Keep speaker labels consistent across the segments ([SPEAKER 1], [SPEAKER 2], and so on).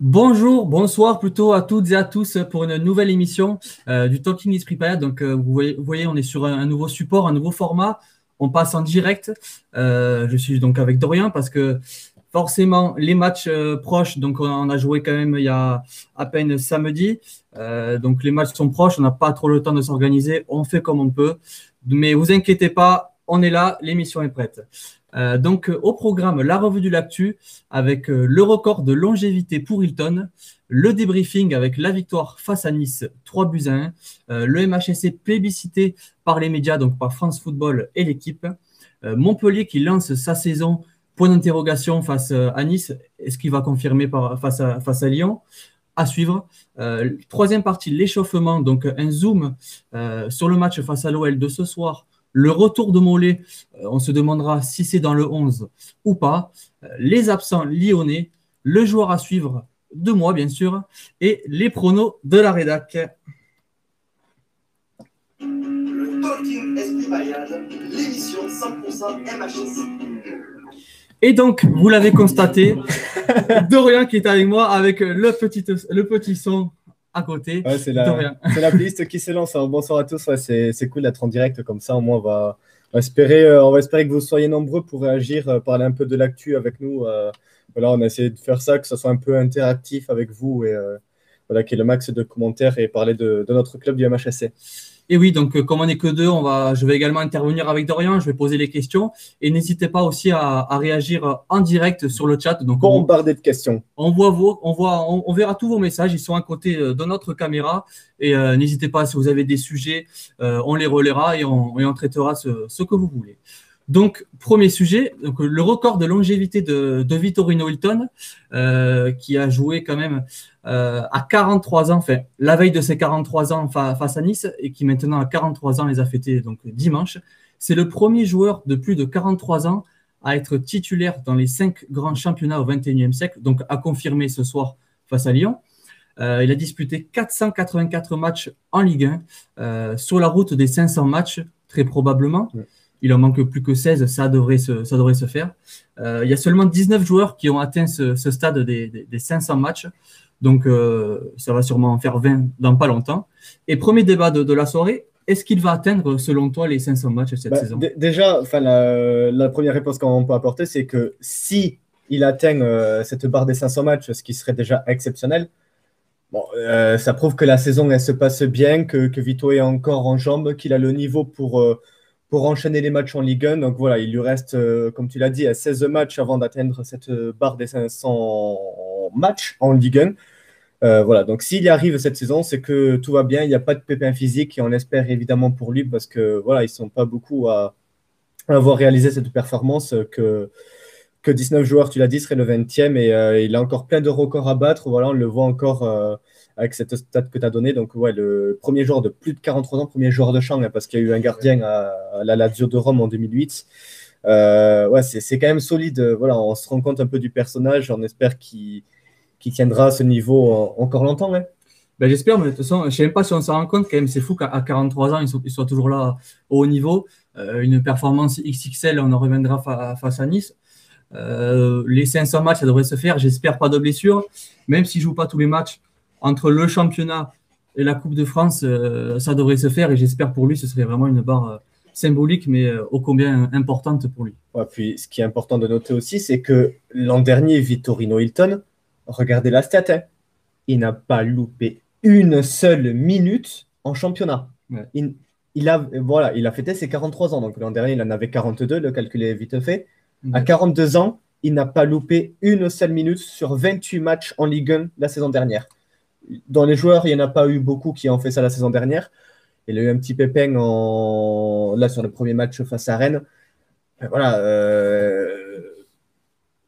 [SPEAKER 1] Bonjour, bonsoir plutôt à toutes et à tous pour une nouvelle émission euh, du Talking is Prepared. Donc, euh, vous, voyez, on est sur un, nouveau support, un nouveau format. On passe en direct. Euh, je suis donc avec Dorian parce que forcément, les matchs proches, donc on a joué quand même il y a à peine samedi. donc, les matchs sont proches, on n'a pas trop le temps de s'organiser. On fait comme on peut. Mais vous inquiétez pas, on est là, l'émission est prête. Euh, donc, euh, au programme, la revue du Lactu avec euh, le record de longévité pour Hilton, le débriefing avec la victoire face à Nice, 3 buts à 1, le MHSC plébiscité par les médias, donc par France Football et l'équipe, Montpellier qui lance sa saison, point d'interrogation face à Nice, est-ce qu'il va confirmer face à Lyon? À suivre. troisième partie, l'échauffement, donc un zoom sur le match face à l'OL de ce soir le retour de Mollet, euh, on se demandera si c'est dans le 11 ou pas. Euh, les absents lyonnais, le joueur à suivre de moi, bien sûr, et les pronos de la rédac. Et donc, vous l'avez constaté, Dorian qui est avec moi avec le petit, le petit son à côté.
[SPEAKER 2] c'est la, la, playlist qui se lance. bonsoir à tous. c'est cool d'être en direct comme ça. Au moins, on va, espérer, euh, on va espérer que vous soyez nombreux pour réagir, euh, parler un peu de l'actu avec nous. Euh, voilà, on a essayé de faire ça, que ce soit un peu interactif avec vous et voilà, qu'il y ait le max de commentaires et parler de, de notre club du MHSC.
[SPEAKER 1] Et oui, donc euh, comme on n'est que deux, on va, je vais également intervenir avec Dorian, je vais poser les questions. Et n'hésitez pas aussi à, réagir en direct sur le chat.
[SPEAKER 2] Donc, Bombarder de questions.
[SPEAKER 1] On, voit vos, on, voit, on, verra tous vos messages, ils sont à côté euh, de notre caméra. Et euh, n'hésitez pas, si vous avez des sujets, on les relaiera et on, et on traitera ce, ce que vous voulez. Donc, premier sujet, le record de longévité de, de Vittorino Hilton, euh, qui a joué quand même euh, à 43 ans, enfin, la veille de ses 43 ans face à Nice, et qui maintenant à 43 ans les a fêtés donc, dimanche. C'est le premier joueur de plus de 43 ans à être titulaire dans les cinq grands championnats au 21e siècle, donc à confirmer ce soir face à Lyon. Euh, il a disputé 484 matchs en Ligue 1, sur la route des 500 matchs, très probablement. Il en manque plus que 16, ça devrait se, ça devrait se faire. Euh, il y a seulement 19 joueurs qui ont atteint ce, stade des, 500 matchs. Donc, euh, ça va sûrement en faire 20 dans pas longtemps. Et premier débat de, la soirée, est-ce qu'il va atteindre, selon toi, les 500 matchs cette bah, saison?
[SPEAKER 2] Déjà, la, la, première réponse qu'on peut apporter, c'est que si il atteint euh, cette barre des 500 matchs, ce qui serait déjà exceptionnel, bon, ça prouve que la saison elle se passe bien, que, que Vito est encore en jambes, qu'il a le niveau pour pour enchaîner les matchs en Ligue 1. Donc voilà, il lui reste, euh, comme tu l'as dit, à 16 matchs avant d'atteindre cette euh, barre des 500 matchs en Ligue 1. Euh, voilà, donc s'il y arrive cette saison, c'est que tout va bien, il n'y a pas de pépin physique et on espère évidemment pour lui parce que voilà, ils ne sont pas beaucoup à, avoir réalisé cette performance que, que 19 joueurs, tu l'as dit, serait le 20e et il a encore plein de records à battre. Voilà, on le voit encore avec cette stat que tu as donnée. Donc, ouais, le premier joueur de plus de 43 ans, premier joueur de champ, hein, parce qu'il y a eu un gardien à, la Lazio de Rome en 2008. Euh, ouais, c'est quand même solide. Voilà, on se rend compte un peu du personnage. On espère qu'il tiendra à ce niveau encore longtemps. Hein.
[SPEAKER 1] Ben, J'espère, mais de toute façon, je ne sais même pas si on s'en rend compte. Quand c'est fou qu'à 43 ans, il soit, toujours là au haut niveau. Euh, une performance XXL, on en reviendra face à Nice. Euh, les 500 matchs, ça devrait se faire. J'espère pas de blessure. Même s'il ne joue pas tous les matchs, entre le championnat et la Coupe de France, euh, ça devrait se faire et j'espère pour lui, ce serait vraiment une barre euh, symbolique, mais euh, ô combien importante pour lui.
[SPEAKER 2] puis, ce qui est important de noter aussi, c'est que l'an dernier, Vittorino Hilton, regardez la stat, hein, il n'a pas loupé une seule minute en championnat. Il, a, voilà, il a fêté ses 43 ans, donc l'an dernier, il en avait 42, le calcul est vite fait. À 42 ans, il n'a pas loupé une seule minute sur 28 matchs en Ligue 1 la saison dernière dans les joueurs, il n'y en a pas eu beaucoup qui ont fait ça la saison dernière. Il a eu un petit pépin en... là sur le premier match face à Rennes. voilà, euh,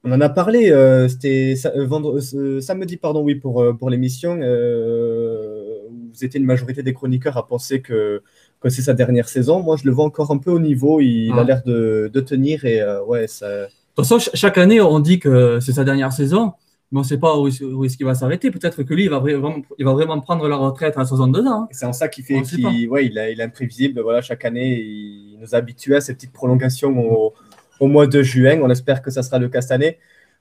[SPEAKER 2] on en a parlé. Euh, c'était euh, samedi, pardon, oui, pour, pour l'émission. vous étiez une majorité des chroniqueurs à penser que, que c'est sa dernière saison. Moi, je le vois encore un peu au niveau. Il, a l'air de, de, tenir et ouais, ça.
[SPEAKER 1] De toute façon, chaque année, on dit que c'est sa dernière saison mais on ne sait pas où, est-ce qu'il va s'arrêter. Peut-être que lui, il va, vraiment, il va vraiment prendre la retraite à 62 ans. Hein.
[SPEAKER 2] C'est en ça qu'il fait qu'il ouais, il, est imprévisible. Voilà, chaque année, il nous habitue à ces petites prolongations au, mois de juin. On espère que ça sera le cas cette année.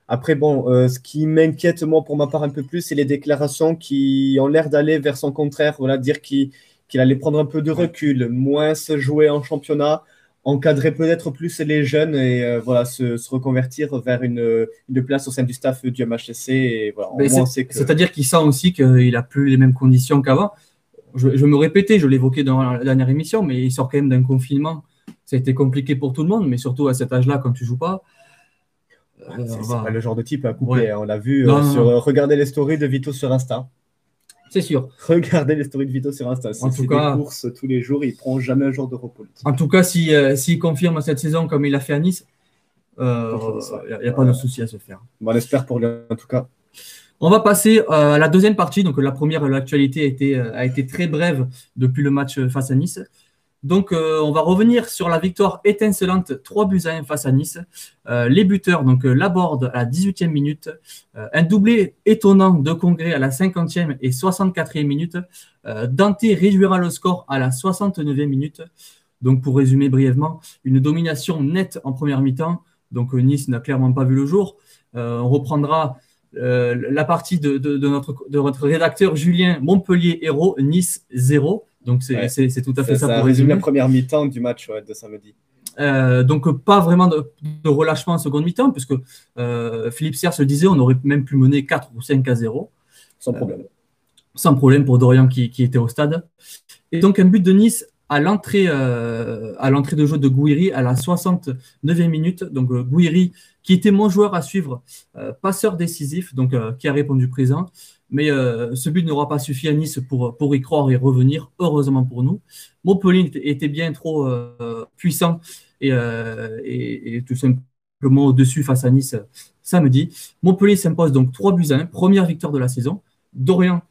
[SPEAKER 2] Après, bon, euh, ce qui m'inquiète, moi, pour ma part, un peu plus, c'est les déclarations qui ont l'air d'aller vers son contraire. Voilà, dire qu'il allait prendre un peu de recul, moins se jouer en championnat, encadrer peut-être plus les jeunes et euh, voilà, se, reconvertir vers une, place au sein du staff du MHSC. Et
[SPEAKER 1] voilà, C'est-à-dire qu'il sent aussi qu'il n'a plus les mêmes conditions qu'avant. Je, je, me répétais, je l'évoquais dans la dernière émission, mais il sort quand même d'un confinement. Ça a été compliqué pour tout le monde, mais surtout à cet âge-là, quand tu joues pas.
[SPEAKER 2] Ah, c'est pas le genre de type à couper. Hein. On l'a vu euh, sur. Euh, regardez les stories de Vito sur Insta.
[SPEAKER 1] C'est sûr.
[SPEAKER 2] Regardez les stories de Vito sur Insta. En tout cas, des courses tous les jours. Il prend jamais un jour de repos.
[SPEAKER 1] En tout cas, s'il si, euh, s'il confirme cette saison comme il a fait à Nice, il n'y a, pas de souci à se faire.
[SPEAKER 2] on espère pour lui en tout cas.
[SPEAKER 1] On va passer à la deuxième partie. Donc la première, l'actualité a été, a été très brève depuis le match face à Nice. Donc, euh, on va revenir sur la victoire étincelante 3 buts à 1 face à Nice. Euh, les buteurs, donc euh, Laborde à la 18e minute, un doublé étonnant de Congrès à la 50e et 64e minute. Dante réduira le score à la 69e minute. Donc, pour résumer brièvement, une domination nette en première mi-temps. Donc, Nice n'a clairement pas vu le jour. on reprendra la partie de, notre, rédacteur Julien Montpellier Héros, Nice 0. Donc c'est tout à fait ça,
[SPEAKER 2] ça, pour résumer la première mi-temps du match de samedi.
[SPEAKER 1] Euh, donc pas vraiment de, relâchement en seconde mi-temps, puisque euh, Philippe Serre se disait on aurait même pu mener 4 ou 5 à 0.
[SPEAKER 2] Sans problème.
[SPEAKER 1] Euh, sans problème pour Dorian qui, était au stade. Et donc un but de Nice à l'entrée à l'entrée de jeu de Gouiri à la 69e minute. Donc Gouiri qui était mon joueur à suivre, passeur décisif, donc qui a répondu présent. Mais euh, ce but n'aura pas suffi à Nice pour, pour y croire et revenir, heureusement pour nous. Montpellier était bien trop euh, puissant euh, et, et, tout simplement au-dessus face à Nice samedi. Montpellier s'impose donc 3 buts à 1, première victoire de la saison. Dorian,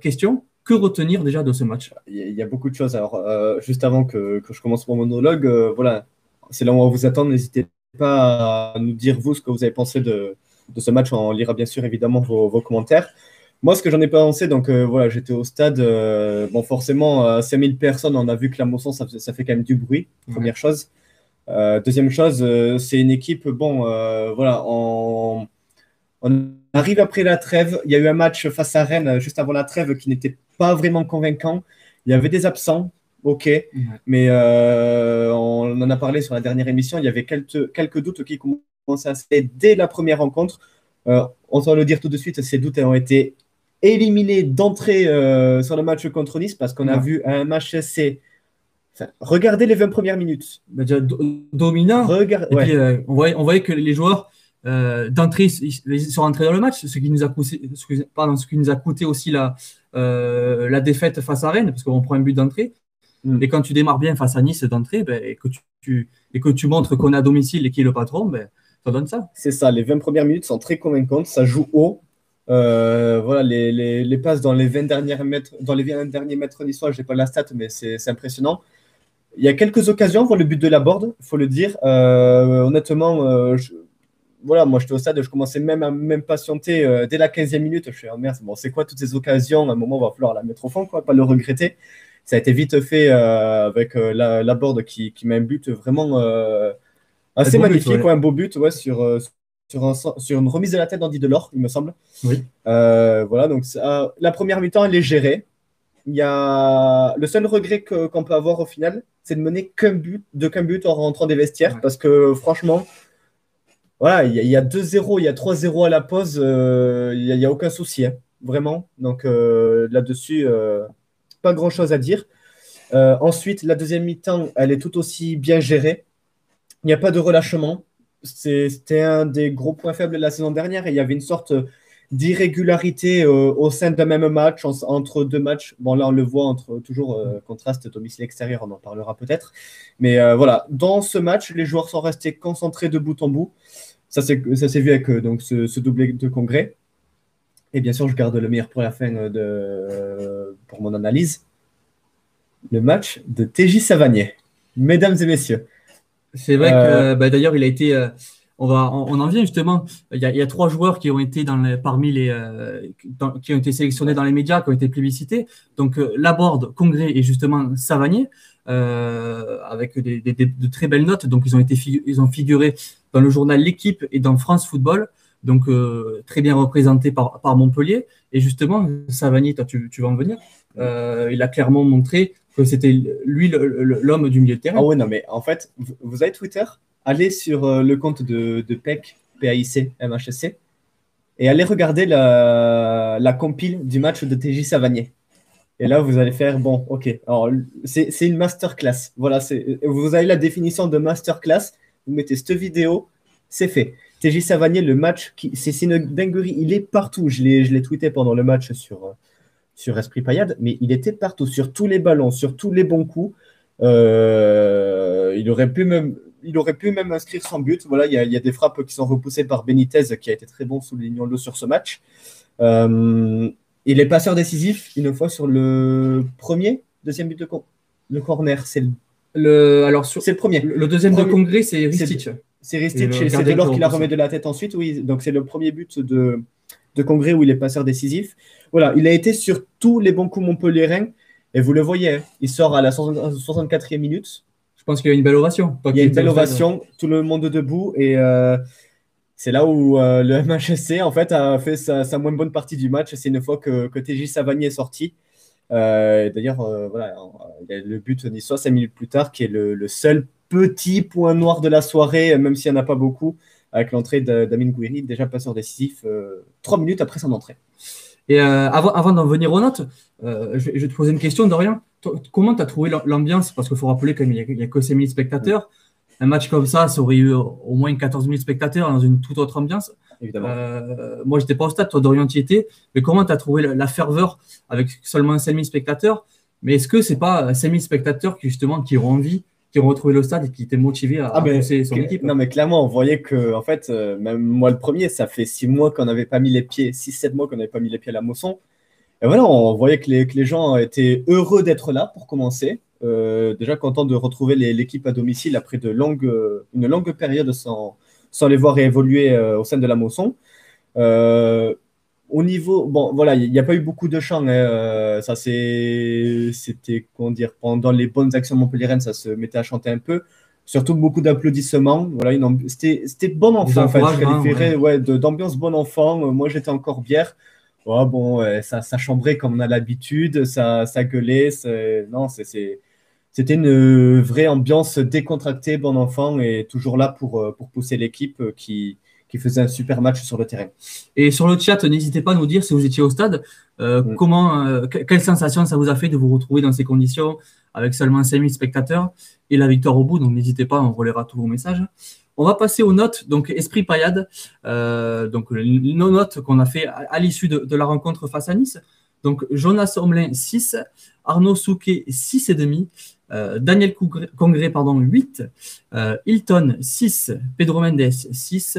[SPEAKER 1] question, que retenir déjà de ce match?
[SPEAKER 2] Il y, a, beaucoup de choses. Alors, juste avant que, que, je commence mon monologue, voilà, c'est là où on va vous attendre. N'hésitez pas à nous dire, vous, ce que vous avez pensé de, de ce match. On lira bien sûr évidemment vos, vos commentaires. Moi, ce que j'en ai pensé, donc euh, voilà, j'étais au stade. Euh, bon, forcément, à 5000 personnes, on a vu que la motion, ça, ça fait quand même du bruit, première chose. Euh, deuxième chose, c'est une équipe, bon, voilà, on, on, arrive après la trêve. Il y a eu un match face à Rennes juste avant la trêve qui n'était pas vraiment convaincant. Il y avait des absents, ok, mais on en a parlé sur la dernière émission. Il y avait quelques, quelques doutes qui commençaient à se faire dès la première rencontre. on va le dire tout de suite, ces doutes ont été éliminé d'entrée euh, sur le match contre Nice parce qu'on a vu un match assez. regardez les 20 premières minutes.
[SPEAKER 1] Bah, dominant. Euh, on, voyait, on, voyait, que les joueurs euh, d'entrée ils sont rentrés dans le match, ce qui nous a coûté, ce, pardon, ce qui nous a coûté aussi la, la défaite face à Rennes parce qu'on prend un but d'entrée. Mm. Et quand tu démarres bien face à Nice d'entrée ben, et, que tu, et que tu montres qu'on est à domicile et qui est le patron, ben, ça donne ça.
[SPEAKER 2] C'est ça, les 20 premières minutes sont très convaincantes, ça joue haut. Euh, voilà, les, les, passes dans les 20 derniers mètres, dans les 20 derniers mètres d'histoire, je n'ai pas la stat, mais c'est impressionnant. Il y a quelques occasions pour le but de la board, il faut le dire. Euh, honnêtement, euh, voilà, moi j'étais au stade, je commençais même à m'impatienter dès la 15e minute. Je suis oh merde, bon, c'est quoi toutes ces occasions? À un moment, on va falloir la mettre au fond, quoi, pas le regretter. Ça a été vite fait avec la, la board qui, qui met un but vraiment assez magnifique, un beau but ouais, sur, sur, une remise de la tête d'Andy Delors, il me semble.
[SPEAKER 1] Oui.
[SPEAKER 2] Euh, voilà, donc la première mi-temps, elle est gérée. Il y a le seul regret qu'on peut avoir au final, c'est de mener qu'un but, de qu'un but en rentrant des vestiaires, parce que franchement, voilà, il y a, 2-0, il y a 3-0 à la pause, euh, il n'y a, aucun souci, hein, vraiment. Donc euh, là-dessus, pas grand-chose à dire. ensuite, la deuxième mi-temps, elle est tout aussi bien gérée. Il n'y a pas de relâchement c'était un des gros points faibles de la saison dernière. Et il y avait une sorte d'irrégularité euh, au sein d'un même match, entre deux matchs. Bon, là, on le voit entre toujours euh, contraste domicile extérieur, on en parlera peut-être. Mais euh, voilà, dans ce match, les joueurs sont restés concentrés de bout en bout. Ça s'est vu avec donc, ce, doublé de congrès. Et bien sûr, je garde le meilleur pour la fin de, mon analyse. Le match de TJ Savanier. Mesdames et messieurs,
[SPEAKER 1] c'est vrai que euh, bah, d'ailleurs, il a été. Euh, on, va, on, en vient justement. Il y, a, il y, a, trois joueurs qui ont été dans les, parmi les euh, qui ont été sélectionnés dans les médias, qui ont été plébiscités. Donc Laborde, Congrès et justement Savanier, avec des, des, de très belles notes. Donc ils ont été ils ont figuré dans le journal L'équipe et dans France Football. donc très bien représenté par, par, Montpellier. Et justement, Savani, toi, tu, tu vas en venir, il a clairement montré c'était lui l'homme du milieu de terrain.
[SPEAKER 2] Ah ouais, non, mais en fait, vous avez Twitter Allez sur le compte de, de PEC, PAIC, MHSC, et allez regarder la, compile du match de TJ Savanier. Et là, vous allez faire, bon, ok, alors c'est une masterclass. Voilà, vous avez la définition de masterclass, vous mettez cette vidéo, c'est fait. TJ Savanier, le match, c'est une dinguerie, il est partout. Je l'ai tweeté pendant le match sur, sur Esprit Payade, mais il était partout, sur tous les ballons, sur tous les bons coups. Euh, il aurait pu même, il aurait pu même inscrire son but. Voilà, il y, a, des frappes qui sont repoussées par Benitez, qui a été très bon, soulignons-le sur ce match. Euh, il est passeur décisif une fois sur le premier, deuxième but de le corner. C'est
[SPEAKER 1] le, alors c'est le premier. Le, deuxième de congrès, c'est Ristich.
[SPEAKER 2] C'est Ristich, c'est de qu'il a remis de la tête ensuite. Oui, donc c'est le premier but de, de congrès où il est passeur décisif. Voilà, il a été sur tous les bons coups montpelliérains. Et vous le voyez, hein. il sort à la 64e minute.
[SPEAKER 1] Je pense qu'il y a une belle ovation.
[SPEAKER 2] Il y a une belle ovation, tout le monde debout. Et euh, c'est là où euh, le MHSC en fait, a fait sa, moins bonne partie du match. C'est une fois que, que TJ Savagny est sorti. Euh, d'ailleurs, voilà, il y a le but niçois 5 minutes plus tard, qui est le, seul petit point noir de la soirée, même s'il n'y en a pas beaucoup, avec l'entrée d'Amin Gouiri, déjà passeur décisif, trois minutes après son entrée.
[SPEAKER 1] Et avant, avant d'en venir aux notes, je, vais te poser une question, Dorian comment tu as trouvé l'ambiance? Parce qu'il faut rappeler qu'il n'y a, a, que 5000 spectateurs. Un match comme ça, ça aurait eu au moins 14 000 spectateurs dans une toute autre ambiance. Évidemment. Euh, moi, je n'étais pas au stade, toi, Dorian, tu étais. Mais comment tu as trouvé la, ferveur avec seulement 5000 spectateurs? Mais est-ce que ce n'est pas 5000 spectateurs qui, justement, qui ont envie qui ont retrouvé le stade et qui étaient motivés à, ah pousser son équipe.
[SPEAKER 2] Non, mais clairement, on voyait que, en fait, euh, même moi le premier, ça fait six mois qu'on n'avait pas mis les pieds, six, sept mois qu'on n'avait pas mis les pieds à la Mosson. Et voilà, on voyait que les, que les gens étaient heureux d'être là pour commencer. Euh, déjà content de retrouver l'équipe à domicile après de longues, une longue période sans, sans les voir évoluer euh, au sein de la Mosson. Euh, au niveau, bon, voilà, il n'y a pas eu beaucoup de chants. Hein, ça c'était, comment dire, pendant les bonnes actions montpelliéraines, ça se mettait à chanter un peu. Surtout beaucoup d'applaudissements. Voilà, c'était bon enfant, en fait. Je qualifierais ouais. d'ambiance bon enfant. Moi, j'étais encore bière bon, ça, ça, chambrait comme on a l'habitude, ça, ça gueulait. Non, c'était une vraie ambiance décontractée, bon enfant, et toujours là pour, euh, pour pousser l'équipe euh, qui, qui faisait un super match sur le terrain.
[SPEAKER 1] Et sur le chat, n'hésitez pas à nous dire si vous étiez au stade, euh, mm. comment, quelle sensation ça vous a fait de vous retrouver dans ces conditions avec seulement 5000 spectateurs et la victoire au bout? Donc n'hésitez pas, on relaiera tous vos messages. On va passer aux notes. Donc, Esprit Payade, euh, donc nos notes qu'on a fait à, l'issue de, la rencontre face à Nice. Donc, Jonas Omlin, 6, Arnaud Souquet, 6,5, euh, Daniel Congré, pardon, 8, euh, Hilton, 6, Pedro Mendes, 6,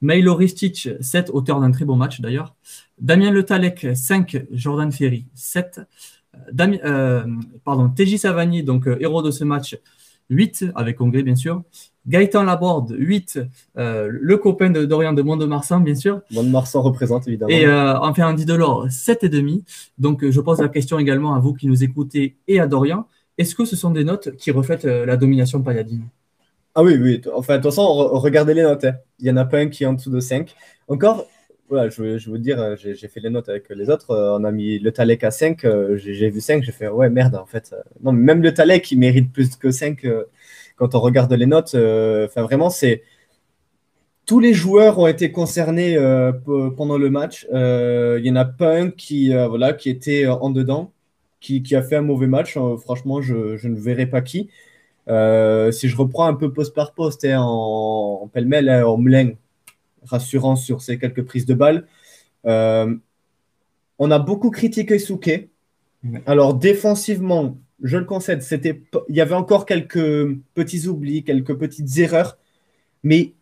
[SPEAKER 1] Mailo Ristich, 7, auteur d'un très beau match d'ailleurs, Damien Le Talec, 5, Jordan Ferry, 7, euh, pardon, TJ Savani, donc héros de ce match, 8, avec Congré bien sûr, Gaëtan Laborde, 8. Euh, le copain de Dorian de Mont-de-Marsan, bien sûr.
[SPEAKER 2] Mont-de-Marsan représente, évidemment.
[SPEAKER 1] Et euh, enfin, Andy Delors, 7,5. Donc, je pose la question également à vous qui nous écoutez et à Dorian. Est-ce que ce sont des notes qui reflètent euh, la domination payadine?
[SPEAKER 2] Ah oui, oui. Enfin, de toute façon, regardez les notes. Hein. Il n'y en a pas un qui est en dessous de 5. Encore, voilà, je, je veux dire, j'ai fait les notes avec les autres. On a mis le Talek à 5. J'ai vu 5. J'ai fait, ouais, merde, en fait. Non, même le Talek, il mérite plus que 5 quand on regarde les notes, euh, enfin vraiment, c'est tous les joueurs ont été concernés euh, pendant le match. Euh, il y en a pas un qui, voilà, qui était en dedans, qui, a fait un mauvais match. franchement, je, ne verrai pas qui. Si je reprends un peu poste par poste hein, en, pêle-mêle, hein, en mlin, rassurant sur ces quelques prises de balles. on a beaucoup critiqué Souquet. Alors défensivement, je le concède, c'était, il y avait encore quelques petits oublis, quelques petites erreurs, mais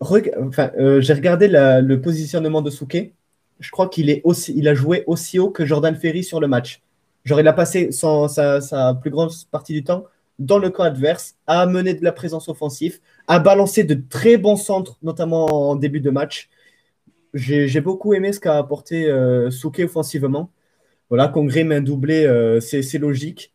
[SPEAKER 2] enfin, euh, j'ai regardé le positionnement de Souquet. Je crois qu'il est aussi, il a joué aussi haut que Jordan Ferry sur le match. Genre, il a passé sa, plus grande partie du temps dans le camp adverse, à amener de la présence offensive, à balancer de très bons centres, notamment en début de match. J'ai beaucoup aimé ce qu'a apporté euh, Souquet offensivement. Voilà, Congrès main doublée, euh, c'est logique.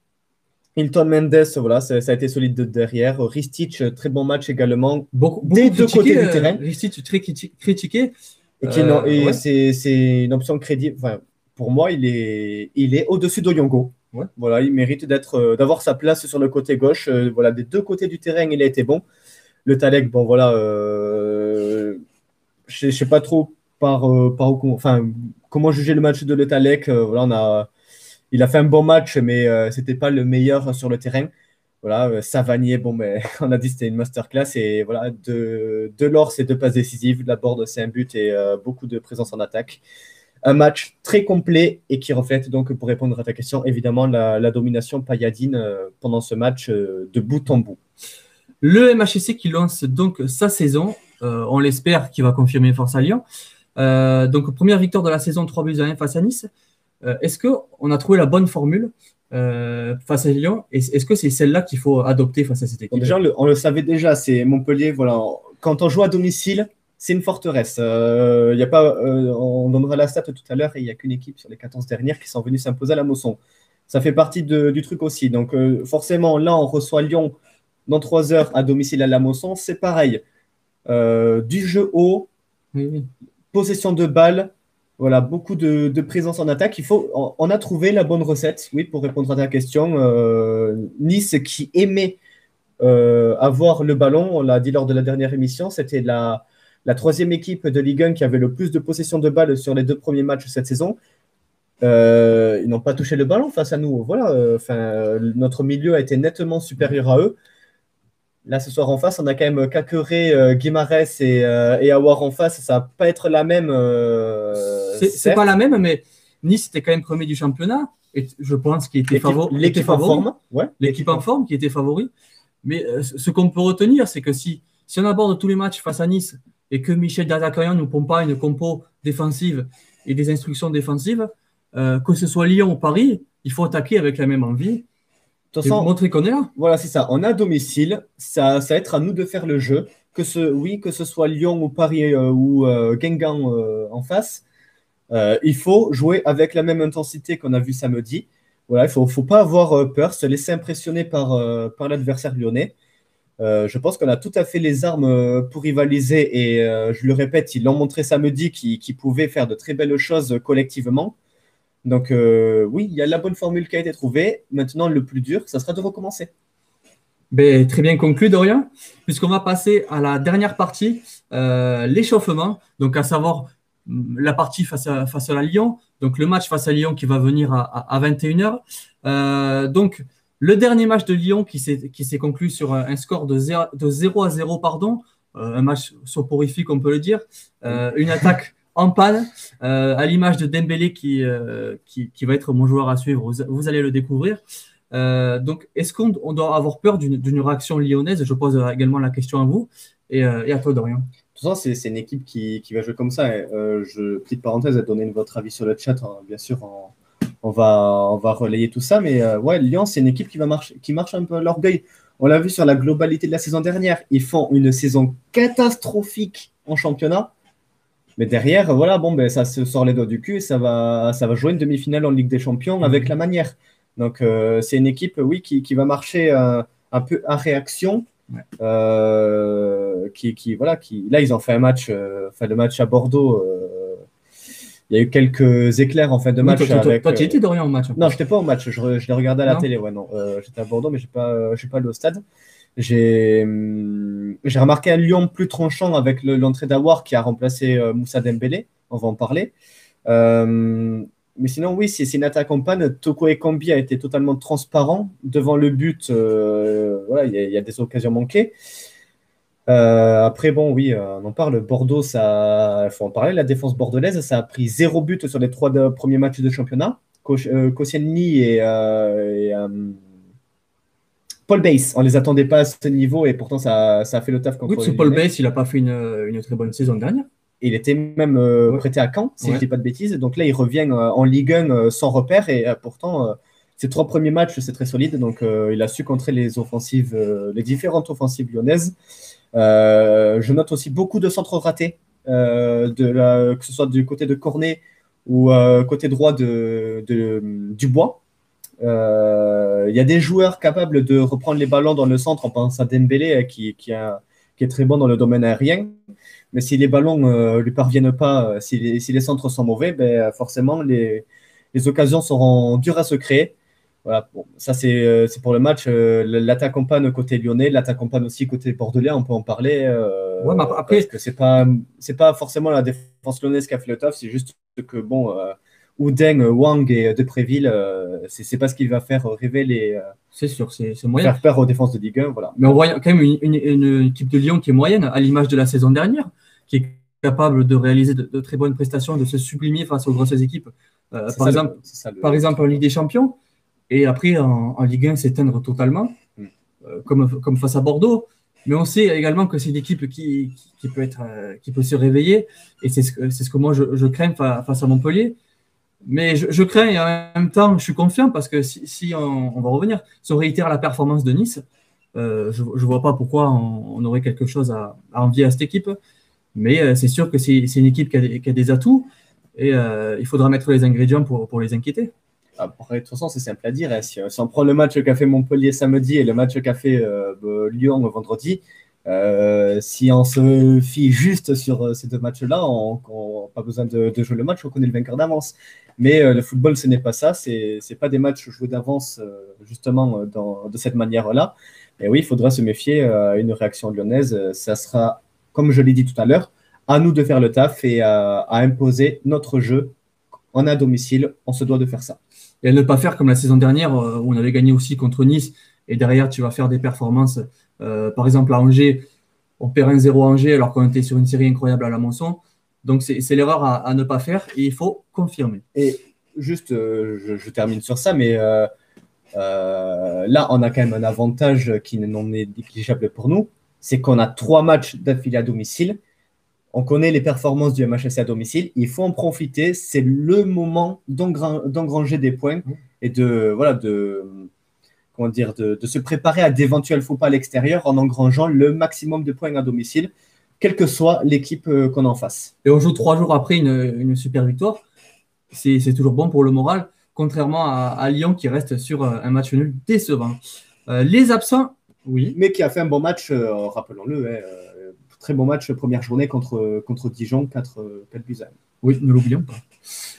[SPEAKER 2] Hilton Mendes, voilà, ça, a été solide de derrière. Ristich, très bon match également.
[SPEAKER 1] Beaucoup, des deux côtés du euh, terrain. Ristich, très critiqué.
[SPEAKER 2] Et, c'est une option crédible. Enfin, pour moi, il est, il est au-dessus d'Oyongo. Voilà, il mérite d'être, d'avoir sa place sur le côté gauche. voilà, des deux côtés du terrain, il a été bon. Le Talek, bon voilà, je ne sais pas trop par, par enfin, comment juger le match de Le Talek. voilà, on a, il a fait un bon match, mais ce n'était pas le meilleur sur le terrain. Voilà, euh, Savanier, bon, mais on a dit c'était une masterclass et voilà, de, de l'or, c'est deux passes décisives. La board, c'est un but et euh, beaucoup de présence en attaque. Un match très complet et qui reflète donc, pour répondre à ta question, évidemment la, domination payadine euh, pendant ce match de bout en bout.
[SPEAKER 1] Le MHC qui lance donc sa saison, on l'espère qu'il va confirmer force à Lyon. donc, première victoire de la saison 3 buts à 1 face à Nice. Est-ce qu'on a trouvé la bonne formule euh, face à Lyon? Est-ce que c'est celle-là qu'il faut adopter face à cette équipe?
[SPEAKER 2] Déjà, on le savait déjà, c'est Montpellier. Voilà, quand on joue à domicile, c'est une forteresse. Euh, y a pas, euh, on donnera la stat tout à l'heure et il n'y a qu'une équipe sur les 14 dernières qui sont venues s'imposer à la Mosson. Ça fait partie du truc aussi. Donc, forcément, là, on reçoit Lyon dans 3 heures à domicile à la Mosson. C'est pareil. du jeu haut, possession de balles, voilà, beaucoup de, présence en attaque. Il faut, on, a trouvé la bonne recette, oui, pour répondre à ta question. Euh, nice qui aimait euh, avoir le ballon, on l'a dit lors de la dernière émission, c'était la, la troisième équipe de Ligue 1 qui avait le plus de possession de balles sur les deux premiers matchs cette saison. Euh, ils n'ont pas touché le ballon face à nous. Voilà, enfin, notre milieu a été nettement supérieur à eux. Là, ce soir en face, on a quand même Kakeré, euh, Guimarès et, euh, et Awar en face. Ça va pas être la même.
[SPEAKER 1] Euh, c'est pas la même, mais Nice était quand même premier du championnat. Et je pense qu'il était, favori. L'équipe en forme. Ouais. L'équipe en forme qui était favori. Mais euh, ce qu'on peut retenir, c'est que si, si on aborde tous les matchs face à Nice et que Michel Dazakayan nous pompe pas une compo défensive et des instructions défensives, que ce soit Lyon ou Paris, il faut attaquer avec la même envie
[SPEAKER 2] toute montrer qu'on est là. Voilà, c'est ça. On a domicile. Ça, ça va être à nous de faire le jeu. Que ce, oui, que ce soit Lyon ou Paris euh, ou euh, Guingamp euh, en face, il faut jouer avec la même intensité qu'on a vu samedi. Voilà, il ne faut, faut, pas avoir peur, se laisser impressionner par, par l'adversaire lyonnais. Je pense qu'on a tout à fait les armes pour rivaliser et je le répète, ils l'ont montré samedi qu'ils pouvaient faire de très belles choses collectivement. Donc euh, oui, il y a la bonne formule qui a été trouvée. Maintenant, le plus dur, ça sera de recommencer.
[SPEAKER 1] Ben, très bien conclu, Dorian, puisqu'on va passer à la dernière partie, euh, l'échauffement, donc à savoir mm, la partie face à, à Lyon, donc le match face à Lyon qui va venir à, 21h. Euh, donc, le dernier match de Lyon qui s'est conclu sur un score de 0, de 0 à 0, pardon, un match soporifique, on peut le dire, une attaque en panne, euh, à l'image de Dembélé euh, qui, qui, va être mon joueur à suivre. Vous, allez le découvrir. Euh, donc, est-ce qu'on doit avoir peur d'une réaction lyonnaise? Je pose également la question à vous et, à toi, Dorian.
[SPEAKER 2] C'est une équipe qui, va jouer comme ça. petite parenthèse, donner votre avis sur le chat. Hein. bien sûr, on, va, on va relayer tout ça. Mais ouais, Lyon, c'est une équipe qui, va marcher, qui marche un peu à l'orgueil. On l'a vu sur la globalité de la saison dernière. Ils font une saison catastrophique en championnat. Mais derrière, voilà, bon, ben, ça se sort les doigts du cul et ça va, ça va jouer une demi-finale en Ligue des Champions mhm. avec la manière. Donc, euh, c'est une équipe, oui, qui, qui va marcher euh, un peu à réaction. Euh, qui, qui, voilà, qui, là, ils ont fait un match, enfin, le match à Bordeaux. Il y a eu quelques éclairs en fin de match.
[SPEAKER 1] toi, avec, toi, tu étais Dorian au match
[SPEAKER 2] Non, je n'étais pas au match. Je, je l'ai regardé à la télé. Ouais, non. J'étais à Bordeaux, mais je n'ai pas, pas allé au stade. J'ai remarqué un Lyon plus tranchant avec l'entrée d'Awar qui a remplacé euh, Moussa Dembélé. On va en parler. Euh, mais sinon, oui, c'est une attaque en panne. Toko Ekambi a été totalement transparent devant le but. Euh, voilà, il y, a des occasions manquées. Après, bon, oui, on en parle. Bordeaux, ça, il faut en parler. La défense bordelaise, ça a pris zéro but sur les trois premiers matchs de championnat. Koscielny et, et Paul Bass, on les attendait pas à ce niveau et pourtant ça, a fait le taf
[SPEAKER 1] contre oui, Paul Bass, il n'a pas fait une, très bonne saison dernière.
[SPEAKER 2] Il était même euh, prêté à Caen, si je ne dis pas de bêtises. Donc là, il revient euh, en Ligue 1 euh, sans repère et pourtant, ses trois premiers matchs, c'est très solide. Donc il a su contrer les offensives, les différentes offensives lyonnaises. Je note aussi beaucoup de centres ratés, de que ce soit du côté de Cornet ou côté droit de, de Dubois. Euh, il y a des joueurs capables de reprendre les ballons dans le centre. On pense à Dembélé euh, qui, est très bon dans le domaine aérien. Mais si les ballons ne lui parviennent pas, si les, centres sont mauvais, ben, forcément, les occasions seront dures à se créer. Voilà, bon, ça c'est pour le match. L'attaque en panne côté lyonnais, l'attaque en panne aussi côté bordelais, on peut en parler.
[SPEAKER 1] ouais, mais après,
[SPEAKER 2] parce que c'est pas c'est pas forcément la défense lyonnaise qui a fait le taf, c'est juste que bon, Oudeng, Wang et Depréville, euh, c'est pas ce qu'il va faire rêver les. Euh,
[SPEAKER 1] c'est sûr, c'est moyen.
[SPEAKER 2] Faire peur aux défenses de Ligue 1, voilà.
[SPEAKER 1] Mais on voit quand même une, équipe de Lyon qui est moyenne, à l'image de la saison dernière, qui est capable de réaliser de, très bonnes prestations, de se sublimer face aux grosses équipes. Euh, par, exemple, par exemple en Ligue des Champions, et après en, Ligue 1 s'éteindre totalement, mm. comme, comme face à Bordeaux. Mais on sait également que c'est une équipe qui, qui, peut être, qui peut se réveiller, et c'est ce, ce, que moi je, je crains face à Montpellier. Mais je, crains et en même temps, je suis confiant parce que si, on, va revenir, si on réitère la performance de Nice, euh, je ne vois pas pourquoi on, aurait quelque chose à, envier à cette équipe. Mais euh, c'est sûr que c'est une équipe qui a, des, atouts et euh, il faudra mettre les ingrédients pour, pour les inquiéter.
[SPEAKER 2] Après, de toute façon, c'est simple à dire. Hein. Si, on prend le match qu'a fait Montpellier samedi et le match qu'a fait bah, Lyon vendredi, si on se fie juste sur ces deux matchs-là, on n'a pas besoin de, jouer le match, on connaît le vainqueur d'avance. Mais euh, le football, ce n'est pas ça. Ce n'est pas des matchs joués d'avance, euh, justement, euh, de cette manière-là. Et oui, il faudra se méfier à une réaction lyonnaise. Ça sera, comme je l'ai dit tout à l'heure, à nous de faire le taf et à, imposer notre jeu. On est à domicile, on se doit de faire ça.
[SPEAKER 1] Et à ne pas faire comme la saison dernière, où on avait gagné aussi contre Nice, et derrière, tu vas faire des performances. par exemple, à Angers, on perd un 0 à Angers alors qu'on était sur une série incroyable à la Monson. Donc, c'est l'erreur à, ne pas faire et il faut confirmer.
[SPEAKER 2] Et juste, euh, je, termine sur ça, mais euh, euh, là, on a quand même un avantage qui n'en est négligeable pour nous c'est qu'on a trois matchs d'affilée à domicile. On connaît les performances du MHSC à domicile. Il faut en profiter. C'est le moment d'engranger des points et de, voilà, de, comment dire, de, de se préparer à d'éventuels faux pas à l'extérieur en engrangeant le maximum de points à domicile quelle que soit l'équipe euh, qu'on en face.
[SPEAKER 1] Et on joue trois jours après une, super victoire. C'est toujours bon pour le moral, contrairement à, Lyon qui reste sur euh, un match nul décevant. Euh, les absents, oui.
[SPEAKER 2] Mais qui a fait un bon match, rappelons-le, hein, très bon match première journée contre, Dijon, 4, 4 buts
[SPEAKER 1] Oui, ne l'oublions pas.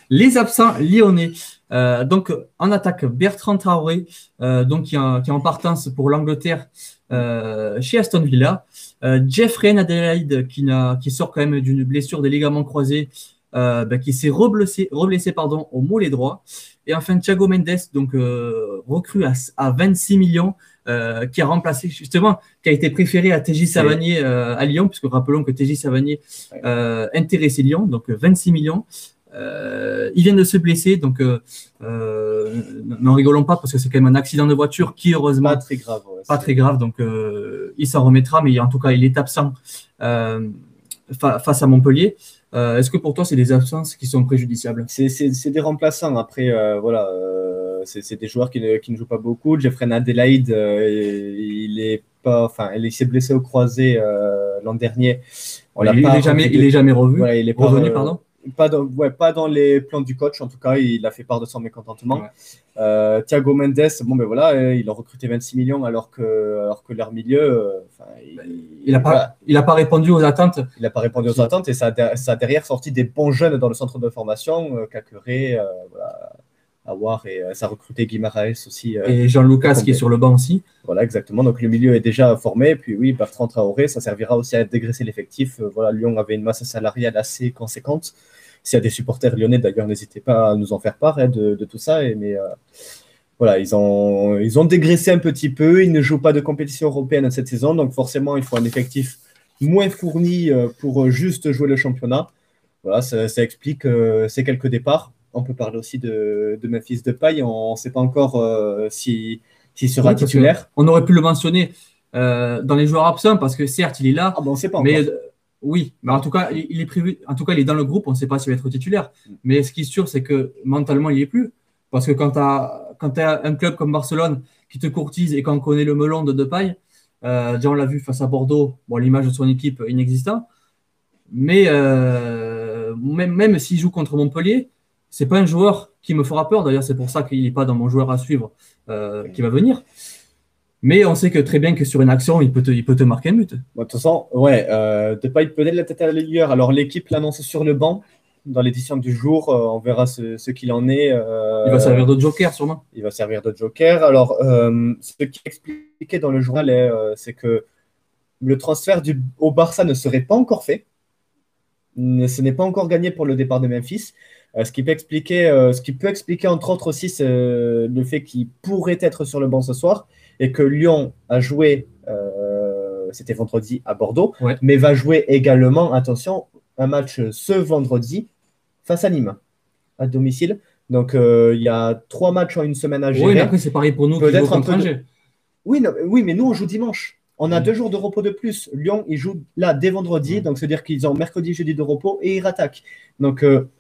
[SPEAKER 1] Les absents lyonnais. donc en attaque, Bertrand Traoré, donc qui, est en partance pour l'Angleterre chez Aston Villa. Euh, Jeffrey Adelaide, qui, sort quand même d'une blessure des ligaments croisés, euh, bah, qui s'est reblessé, pardon, au mollet droit. Et enfin, Thiago Mendes, donc euh, recru à, 26 millions, qui a remplacé justement, qui a été préféré à TJ Savanier à Lyon, puisque rappelons que TJ Savanier intéressait Lyon, donc 26 millions. Euh, il vient de se blesser, donc euh, euh, n'en rigolons pas parce que c'est quand même un accident de voiture qui heureusement
[SPEAKER 2] pas très grave,
[SPEAKER 1] pas très grave, donc il s'en remettra, mais en tout cas il est absent face à Montpellier. Est-ce que pour toi c'est des absences qui sont préjudiciables?
[SPEAKER 2] C'est des remplaçants. Après voilà, c'est des joueurs qui ne, qui ne, jouent pas beaucoup. Jeffrey Adelaide, il est pas, enfin il s'est blessé au croisé l'an dernier.
[SPEAKER 1] On il, n'est jamais, il est jamais revu? il est revenu, pardon?
[SPEAKER 2] pas dans, ouais, pas dans les plans du coach, en tout cas, il a fait part de son mécontentement. Euh, Thiago Mendes, bon, ben voilà, euh, il a recruté 26 millions alors que, alors que leur milieu. Euh,
[SPEAKER 1] il n'a pas, il a pas répondu aux attentes.
[SPEAKER 2] Il n'a pas répondu aux attentes et ça a, ça a, derrière sorti des bons jeunes dans le centre de formation, euh, Kakuré, voilà, Awar et ça a recruté Guimaraes aussi.
[SPEAKER 1] et Jean-Lucas qui est sur le banc aussi.
[SPEAKER 2] Voilà, exactement. Donc le milieu est déjà formé. Puis oui, Bertrand Traoré, ça servira aussi à dégraisser l'effectif. voilà, Lyon avait une masse salariale assez conséquente. S'il y a des supporters lyonnais, d'ailleurs, n'hésitez pas à nous en faire part hein, de, tout ça. Et, mais euh, voilà, ils ont, ils ont dégraissé un petit peu. Ils ne jouent pas de compétition européenne cette saison. Donc forcément, il faut un effectif moins fourni euh, pour juste jouer le championnat. Voilà, ça, explique euh, ces quelques départs. On peut parler aussi de, de Memphis Depay. On ne sait pas encore s'il sera titulaire.
[SPEAKER 1] On aurait pu le mentionner dans les joueurs absents parce que certes, il est là.
[SPEAKER 2] Ah bon, on sait pas
[SPEAKER 1] mais oui, mais en tout cas, il est prévu. En tout cas, il est dans le groupe. On ne sait pas s'il va être titulaire. Mais ce qui est sûr, c'est que mentalement, il n'y est plus. Parce que quand tu as, un club comme Barcelone qui te courtise et quand on connaît le melon de Depay, euh, déjà on l'a vu face à Bordeaux, bon, l'image de son équipe inexistante. Mais euh, même, même s'il joue contre Montpellier, c'est pas un joueur qui me fera peur. D'ailleurs, c'est pour ça qu'il n'est pas dans mon joueur à suivre euh, qui va venir. Mais on sait que très bien que sur une action, il peut te, il peut te marquer un but.
[SPEAKER 2] Bon, de toute façon, ouais, euh, Depay peut être la tête à la lumière. Alors l'équipe l'annonce sur le banc dans l'édition du jour. Euh, on verra ce, qu'il en est.
[SPEAKER 1] Euh, il va servir de joker sûrement.
[SPEAKER 2] Il va servir de joker. Alors, ce qui est expliqué dans le journal, c'est que le transfert du, au Barça ne serait pas encore fait. Ce n'est pas encore gagné pour le départ de Memphis. Ce, qui peut expliquer, ce qui peut expliquer entre autres aussi le fait qu'il pourrait être sur le banc ce soir et que Lyon a joué, euh, c'était vendredi à Bordeaux, mais va jouer également, attention, un match ce vendredi face à Nîmes, à domicile. Donc euh, il y a trois matchs en une semaine à gérer.
[SPEAKER 1] Oui, mais après c'est pareil pour nous.
[SPEAKER 2] Peut-être un peu. Oui, oui, mais nous on joue dimanche. On a mm. deux jours de repos de plus. Lyon, ils jouent là dès vendredi, mm. donc c'est-à-dire qu'ils ont mercredi, jeudi de repos et ils rattaquent. Donc euh,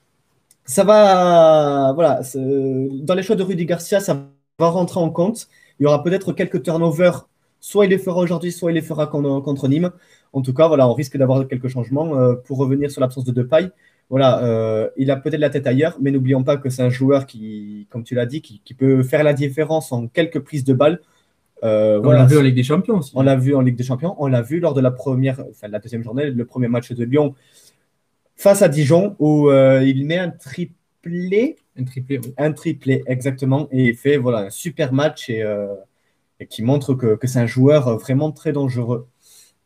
[SPEAKER 2] ça va, voilà, dans les choix de Rudy Garcia, ça va rentrer en compte. Il y aura peut-être quelques turnovers. Soit il les fera aujourd'hui, soit il les fera contre, Nîmes. En tout cas, voilà, on risque d'avoir quelques changements. Euh, pour revenir sur l'absence de Depay, voilà, euh, il a peut-être la tête ailleurs, mais n'oublions pas que c'est un joueur qui, comme tu l'as dit, qui, peut faire la différence en quelques prises de balles.
[SPEAKER 1] Euh, on l'a vu en Ligue des Champions aussi.
[SPEAKER 2] On l'a vu en Ligue des Champions. On l'a vu lors de la première, enfin, la deuxième journée, le premier match de Lyon face à Dijon, où il met un triplé
[SPEAKER 1] un triplé, oui.
[SPEAKER 2] Un triplé, exactement. Et il fait voilà, un super match et, euh, qui montre que, c'est un joueur vraiment très dangereux.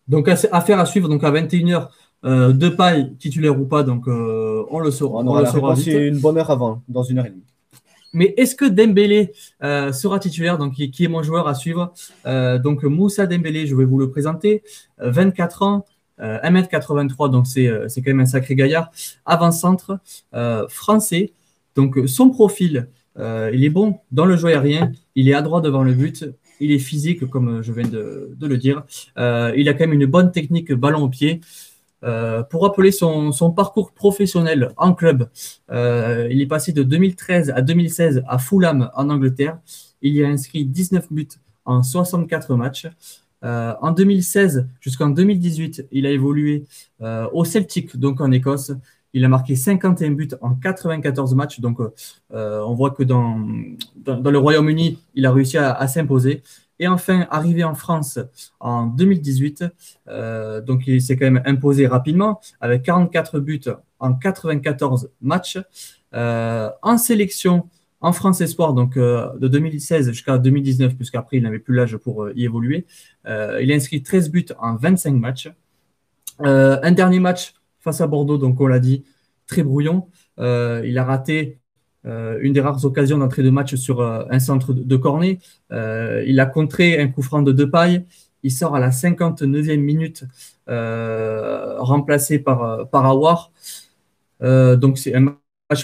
[SPEAKER 1] Donc, affaire à suivre. Donc, à 21h, euh, de paille, titulaire ou pas, donc euh, on le saura.
[SPEAKER 2] On, le saura une bonne heure avant, dans une heure et demie.
[SPEAKER 1] Mais est-ce que Dembélé sera titulaire, donc qui, est mon joueur à suivre? Donc Moussa Dembélé, je vais vous le présenter, 24 ans, 1m83, donc c'est quand même un sacré gaillard, avant-centre, français, donc son profil, euh, il est bon dans le jeu aérien, il est adroit devant le but, il est physique comme je viens de, le dire, euh, il a quand même une bonne technique ballon au pied. Euh, pour rappeler son, parcours professionnel en club, il est passé de 2013 à 2016 à Fulham en Angleterre. Il y a inscrit 19 buts en 64 matchs. En 2016 jusqu'en 2018, il a évolué au Celtic, donc en Écosse. Il a marqué 51 buts en 94 matchs. Donc, euh, on voit que dans, dans, le Royaume-Uni, il a réussi à, s'imposer. Et enfin, arrivé en France en 2018, euh, donc il s'est quand même imposé rapidement avec 44 buts en 94 matchs. Euh, en sélection, en France Espoir, donc de 2016 jusqu'à 2019, puisqu'après il n'avait plus l'âge pour y évoluer, il a inscrit 13 buts en 25 matchs. un dernier match face à Bordeaux, donc on l'a dit, très brouillon. Euh, il a raté euh, une des rares occasions d'entrée de match sur euh, un centre de, cornet. il a contré un coup franc de deux pailles. Il sort à la 59e minute, remplacé par, par Awar. donc c'est un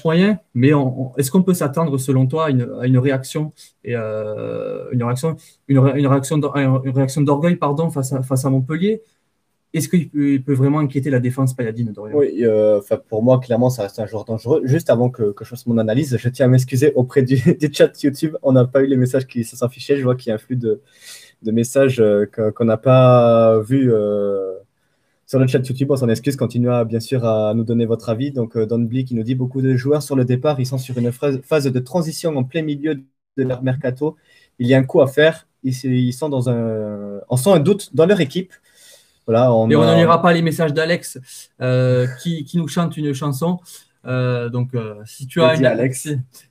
[SPEAKER 1] moyen, mais est-ce qu'on peut s'attendre, selon toi, à une, réaction et une réaction, une, réaction, une réaction d'orgueil, pardon, face à, face à Montpellier? Est-ce qu'il peut, vraiment inquiéter la défense payadine Dorian?
[SPEAKER 2] Oui, euh, pour moi, clairement, ça reste un joueur dangereux. Juste avant que, je fasse mon analyse, je tiens à m'excuser auprès du, chat YouTube. On n'a pas eu les messages qui affichés. Je vois qu'il y a un flux de, messages euh, qu'on n'a pas vu euh, sur le chat YouTube. On s'en excuse. Continuez bien sûr à nous donner votre avis. Donc, Don Blick qui nous dit beaucoup de joueurs sur le départ. Ils sont sur une phase de transition en plein milieu de leur mercato. Il y a un coup à faire. Ils, sont dans un, on sent un doute dans leur équipe
[SPEAKER 1] on Et on n'en lira pas les messages d'Alex euh, qui, nous chante une chanson. Euh, donc, euh, si tu as,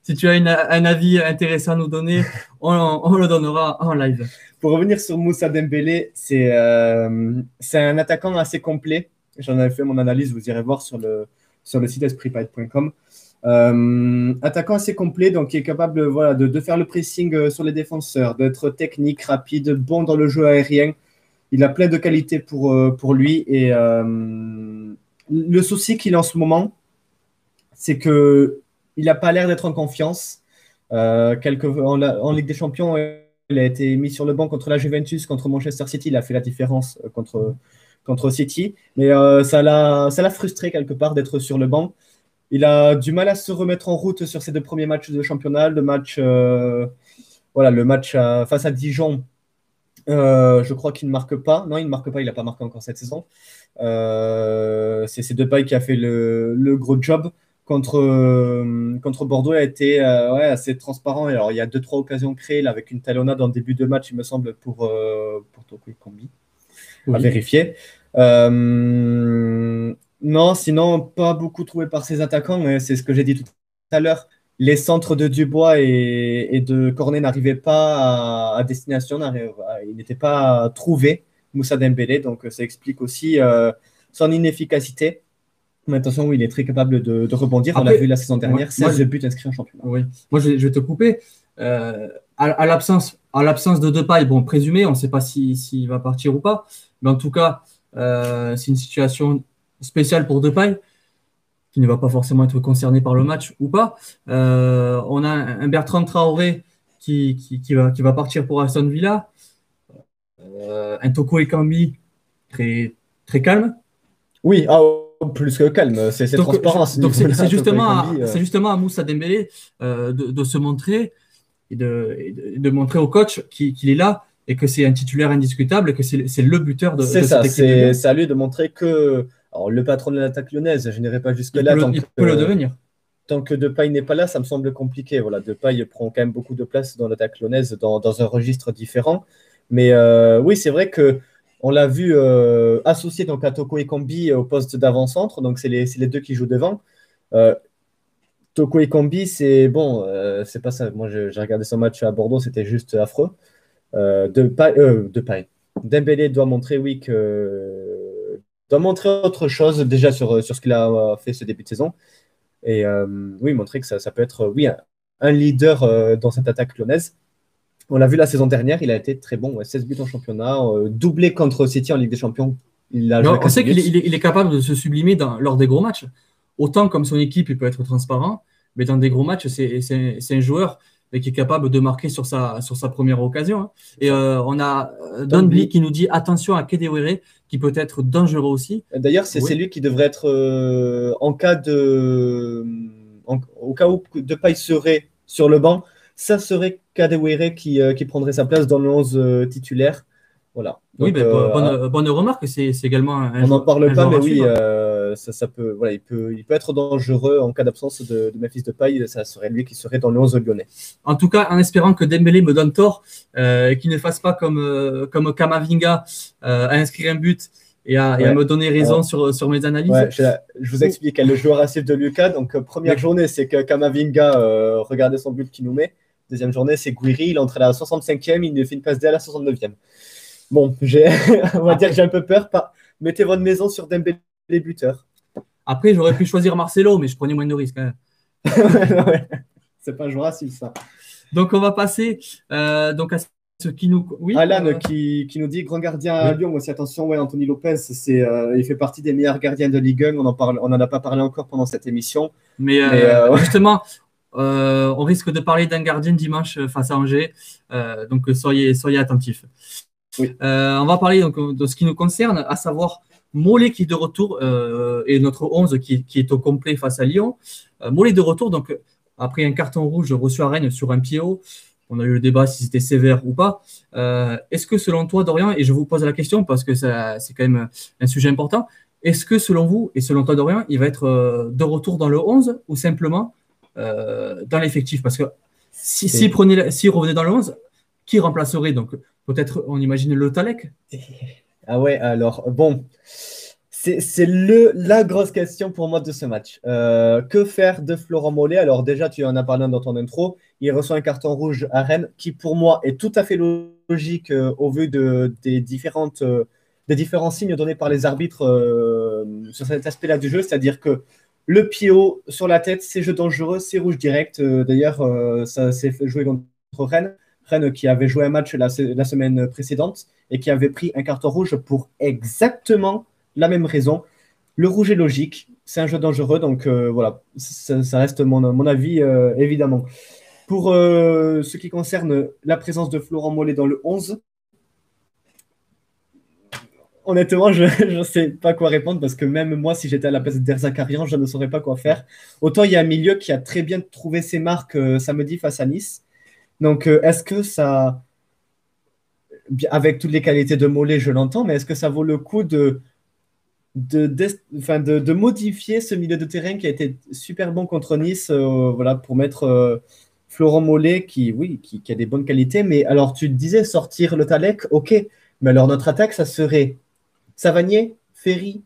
[SPEAKER 1] Si, tu as un avis intéressant à nous donner, on, le donnera en live.
[SPEAKER 2] Pour revenir sur Moussa Dembélé, c'est un attaquant assez complet. J'en avais fait mon analyse, vous irez voir sur le, sur le site espritpad.com. attaquant assez complet, donc qui est capable voilà, de, de faire le pressing sur les défenseurs, d'être technique, rapide, bon dans le jeu aérien il a plein de qualités pour, euh, pour lui. Et euh, le souci qu'il a en ce moment, c'est que il n'a pas l'air d'être en confiance. Euh, en, Ligue des Champions, il a été mis sur le banc contre la Juventus, contre Manchester City. Il a fait la différence contre, contre City. Mais ça l'a frustré quelque part d'être sur le banc. Il a du mal à se remettre en route sur ses deux premiers matchs de championnat. Le match, voilà, le match face à Dijon, euh, je crois qu'il ne marque pas. Non, il ne marque pas, il n'a pas marqué encore cette saison. Euh, c'est Depay qui a fait le, gros job. Contre, euh, contre Bordeaux a été euh, ouais, assez transparent. alors, il y a deux, trois occasions créées là, avec une talonnade en début de match, il me semble, pour, euh, pour Toko Combi. À vérifier. non, sinon, pas beaucoup trouvé par ses attaquants. C'est ce que j'ai dit tout à l'heure. Les centres de Dubois et, de Cornet n'arrivaient pas à, destination, ils n'étaient pas trouvés, Moussa Dembélé. Donc, ça explique aussi son inefficacité. Mais attention, oui, il est très capable de, rebondir. On l'a vu la saison dernière, 16 buts inscrits en championnat.
[SPEAKER 1] Oui. Moi, je, vais te couper. Euh, à, l'absence, à l'absence de Depay, bon, présumé, on ne sait pas s'il va partir ou pas. Mais en tout cas, euh, c'est une situation spéciale pour Depay, qui ne va pas forcément être concerné par le match ou pas. Euh, on a un Bertrand Traoré qui, qui, va, qui va partir pour Aston Villa. un Toko Ekambi très, très calme.
[SPEAKER 2] Oui, ah, plus que calme, c'est transparent.
[SPEAKER 1] Donc c'est justement, euh. c'est justement à Moussa Dembélé euh, de, se montrer et de, de montrer au coach qu'il est là et que c'est un titulaire indiscutable et que c'est le buteur de,
[SPEAKER 2] C'est ça, c'est à lui de montrer que alors, le patron de l'attaque lyonnaise, je n'irai pas jusque-là.
[SPEAKER 1] Il, peut, le, devenir.
[SPEAKER 2] Tant que Depay n'est pas là, ça me semble compliqué. Voilà, Depay prend quand même beaucoup de place dans l'attaque lyonnaise, dans, dans, un registre différent. Mais euh, oui, c'est vrai que on l'a vu euh, associé donc, à Toko Ekambi au poste d'avant-centre, donc c'est les, deux qui jouent devant. Euh, Toko Ekambi, c'est bon, euh, c'est pas ça. Moi, j'ai regardé son match à Bordeaux, c'était juste affreux. de paille, de. Dembélé doit montrer, oui, que doit montrer autre chose déjà sur, sur ce qu'il a fait ce début de saison. Et oui, montrer que ça, peut être, oui, un, leader dans cette attaque lyonnaise. On l'a vu la saison dernière, il a été très bon, 16 buts en championnat, euh, doublé contre City en Ligue des Champions.
[SPEAKER 1] Il on sait qu'il est, capable de se sublimer lors des gros matchs. Autant comme son équipe, il peut être transparent, mais dans des gros matchs, c'est un joueur qui est capable de marquer sur sa, sur sa première occasion. Hein. Et euh, on a euh, Don Blee qui nous dit attention à Kedewere, qui peut être dangereux aussi.
[SPEAKER 2] D'ailleurs, c'est lui qui devrait être en cas de. au cas où Depay serait sur le banc, ça serait Kadewere qui, euh, qui prendrait sa place dans le 11 euh, titulaire. Voilà.
[SPEAKER 1] oui, ben, euh, bonne, remarque, c'est également un
[SPEAKER 2] On n'en parle pas, mais oui, ça, ça, peut, voilà, il, peut, il peut être dangereux en cas d'absence de, de Memphis de paille. Ça serait lui qui serait dans le 11 lyonnais.
[SPEAKER 1] En tout cas, en espérant que Dembélé me donne tort et qu'il ne fasse pas comme, comme Kamavinga à inscrire un but et à, me donner raison sur, sur mes analyses.
[SPEAKER 2] je, vous explique, le joueur actif de Lucas. Donc, première journée, c'est que Kamavinga regardait son but qu'il nous met. Deuxième journée, c'est Guiri. Il entre à la 65e, il fait une passe D à la 69e. Bon, on va dire que j'ai un peu peur. Mettez votre maison sur Dembélé buteur.
[SPEAKER 1] Après, j'aurais pu choisir Marcelo, mais je prenais moins de risques. Hein.
[SPEAKER 2] c'est pas un joueur assis, ça.
[SPEAKER 1] Donc, on va passer euh, donc à ce qui nous.
[SPEAKER 2] Oui, Alan euh, qui, nous dit grand gardien à Lyon. Aussi, attention, ouais, Anthony Lopez, c'est, euh, il fait partie des meilleurs gardiens de Ligue 1. On n'en on en a pas parlé encore pendant cette émission.
[SPEAKER 1] Mais, justement, euh, on risque de parler d'un gardien dimanche euh, face à Angers, euh, donc soyez, soyez attentifs. on va parler donc, de ce qui nous concerne, à savoir Mollet qui est de retour et notre 11 qui, est au complet face à Lyon. Mollet de retour, donc après un carton rouge reçu à Rennes sur un pied haut, on a eu le débat si c'était sévère ou pas. est-ce que selon toi, Dorian, et je vous pose la question parce que c'est quand même un sujet important, est-ce que selon vous et selon toi, Dorian, il va être de retour dans le 11 ou simplement dans l'effectif. Parce que si, si, prenait, si revenait dans le 11, qui remplacerait? Donc peut-être, on imagine le Talek.
[SPEAKER 2] Ah ouais, alors bon, c'est la grosse question pour moi de ce match. Euh, que faire de Florent Mollet? Alors déjà, tu en as parlé dans ton intro, il reçoit un carton rouge à Rennes, qui pour moi est tout à fait logique euh, au vu de, des, différentes, des différents signes donnés par les arbitres sur cet aspect-là du jeu, c'est-à-dire que le pied haut sur la tête, c'est jeu dangereux, c'est rouge direct. Euh, d'ailleurs, euh, ça s'est fait jouer contre Rennes. Rennes qui avait joué un match la, semaine précédente et qui avait pris un carton rouge pour exactement la même raison. Le rouge est logique, c'est un jeu dangereux, donc euh, voilà, ça, reste mon, mon avis évidemment. Pour ce qui concerne la présence de Florent Mollet dans le 11, honnêtement, je ne sais pas quoi répondre parce que même moi, si j'étais à la place d'Erzakarian, je ne saurais pas quoi faire. Autant il y a un milieu qui a très bien trouvé ses marques euh, samedi face à Nice. Donc, euh, est-ce que ça, avec toutes les qualités de Mollet, je l'entends, mais est-ce que ça vaut le coup de de, de, modifier ce milieu de terrain qui a été super bon contre Nice voilà, pour mettre Florent Mollet qui, oui, qui, a des bonnes qualités. Mais alors, tu disais sortir le Talek, ok. Mais alors, notre attaque, ça serait Savanier, Ferry,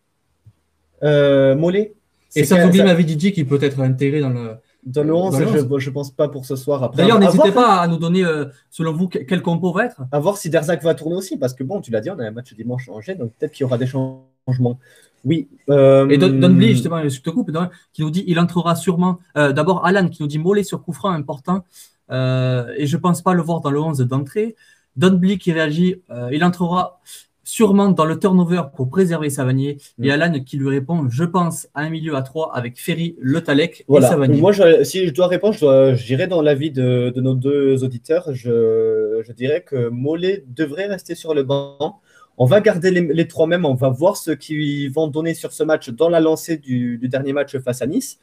[SPEAKER 2] Mollet.
[SPEAKER 1] Et ça, vous m'avait dit qui peut être intégré dans le,
[SPEAKER 2] dans le 11, je ne pense pas pour ce soir.
[SPEAKER 1] D'ailleurs, n'hésitez pas à nous donner, euh, selon vous, quel compo va être.
[SPEAKER 2] À voir si Derzac va tourner aussi, parce que bon, tu l'as dit, on a un match dimanche en Angers, donc peut-être qu'il y aura des changements. Oui.
[SPEAKER 1] Euh... Et Don, justement, je te coupe, qui nous dit il entrera sûrement. Euh, d'abord, Alan qui nous dit mollet sur coup franc important. Euh, et je ne pense pas le voir dans le 11 d'entrée. Don qui réagit il entrera sûrement dans le turnover pour préserver Savanier. Et mm. Alan qui lui répond Je pense à un milieu à 3 avec Ferry, Le Talek et Savanier.
[SPEAKER 2] Moi, si je dois répondre, je, dirais dans l'avis de, de, nos deux auditeurs je, je, dirais que Mollet devrait rester sur le banc. On va garder les, trois mêmes, on va voir ce qu'ils vont donner sur ce match dans la lancée du, du dernier match face à Nice.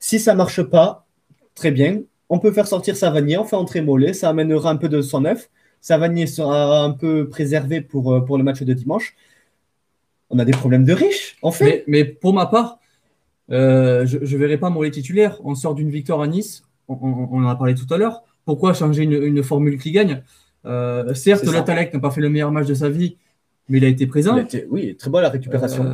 [SPEAKER 2] Si ça ne marche pas, très bien. On peut faire sortir Savanier, on fait entrer Mollet, ça amènera un peu de 109. Savanier sera un peu préservé pour, euh, pour le match de dimanche. On a des problèmes de riches, en fait.
[SPEAKER 1] Mais, pour ma part, euh, je ne verrai pas mon titulaire. On sort d'une victoire à Nice, on, en a parlé tout à l'heure. Pourquoi changer une, formule qui gagne? Euh, Certes, le Talek n'a pas fait le meilleur match de sa vie, mais il a été présent.
[SPEAKER 2] oui, très bonne la récupération.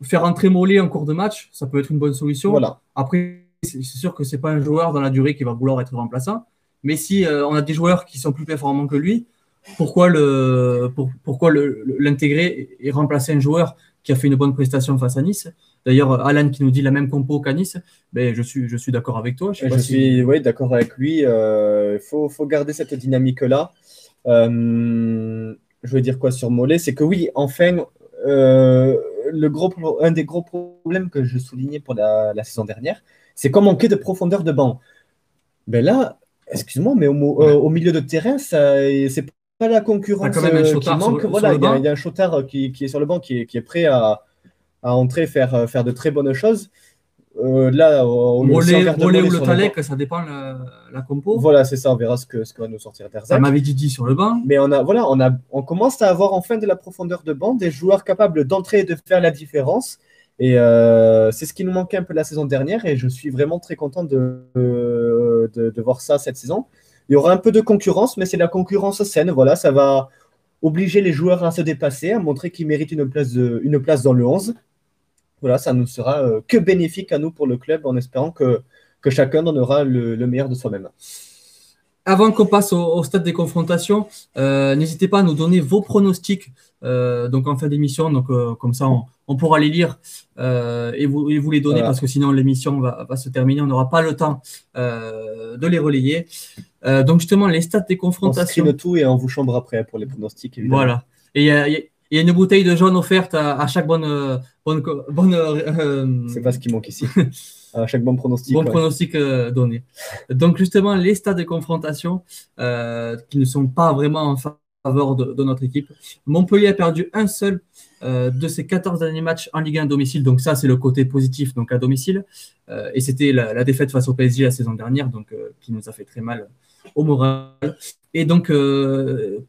[SPEAKER 1] faire entrer Mollet en cours de match, ça peut être une bonne solution. Voilà. Après, c'est sûr que ce n'est pas un joueur dans la durée qui va vouloir être remplaçant. Mais si euh, on a des joueurs qui sont plus performants que lui, pourquoi le pourquoi l'intégrer et remplacer un joueur qui a fait une bonne prestation face à Nice? D'ailleurs, Alan qui nous dit la même compo qu'à Nice, ben, je suis, je suis d'accord avec toi.
[SPEAKER 2] Je, suis oui, d'accord avec lui. Euh, il faut, faut, garder cette dynamique-là. Euh, je veux dire quoi sur Mollet? C'est que oui, enfin, le gros, un des gros problèmes que je soulignais pour la, la saison dernière, c'est qu'on manquait de profondeur de banc. Ben là, excuse-moi, mais euh, au, milieu de terrain, c'est pas la concurrence euh, qui manque. voilà, il y, a un Chotard qui, est sur le banc, qui est, prêt à, entrer, faire, euh, faire de très bonnes choses.
[SPEAKER 1] là, au Mollet, ou le Talek, ça dépend la, la compo.
[SPEAKER 2] Voilà, c'est ça, on verra ce que, ce que va nous sortir Terzac.
[SPEAKER 1] Ça m'avait dit sur le banc.
[SPEAKER 2] Mais on, a, voilà, on, a, on commence à avoir enfin de la profondeur de banc, des joueurs capables d'entrer et de faire la différence. Et euh, c'est ce qui nous manquait un peu la saison dernière et je suis vraiment très content de, de, voir ça cette saison. Il y aura un peu de concurrence, mais c'est la concurrence saine. Voilà, ça va obliger les joueurs à se dépasser, à montrer qu'ils méritent une place, une place dans le 11. Voilà, ça ne sera euh, que bénéfique à nous pour le club en espérant que, que chacun donnera le, le meilleur de soi-même.
[SPEAKER 1] Avant qu'on passe au, stade des confrontations, euh, n'hésitez pas à nous donner vos pronostics euh, donc en fin d'émission. Donc euh, comme ça, on, pourra les lire et vous, vous, les donner parce que sinon l'émission va, se terminer. On n'aura pas le temps de les relayer. donc justement, les stats des confrontations.
[SPEAKER 2] On le tout et on vous chambre après pour les pronostics.
[SPEAKER 1] Évidemment. Voilà. Et il y, a une bouteille de jaune offerte à, chaque bonne bonne. bonne
[SPEAKER 2] C'est pas ce qui manque ici. à chaque bon pronostic.
[SPEAKER 1] Bon pronostic euh, donné. Donc justement, les stades de confrontation euh, qui ne sont pas vraiment en faveur de, notre équipe. Montpellier a perdu un seul euh, de ses 14 derniers matchs en Ligue 1 à domicile. Donc ça, c'est le côté positif donc à domicile. et c'était la, défaite face au PSG la saison dernière, donc qui nous a fait très mal au moral. Et donc,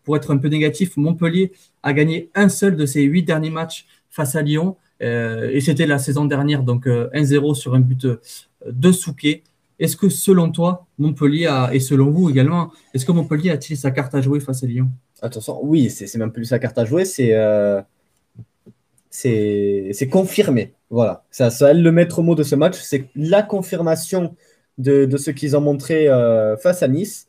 [SPEAKER 1] pour être un peu négatif, Montpellier a gagné un seul de ses huit derniers matchs face à Lyon. Euh, et c'était la saison dernière, donc 1-0 euh, sur un but euh, de Souquet. Est-ce que selon toi, Montpellier a, et selon vous également, est-ce que Montpellier a-t-il sa carte à jouer face à Lyon?
[SPEAKER 2] Attention, oui, c'est même plus sa carte à jouer, c'est confirmé. Voilà, ça, ça le maître mot de ce match, c'est la confirmation de ce qu'ils ont montré face à Nice.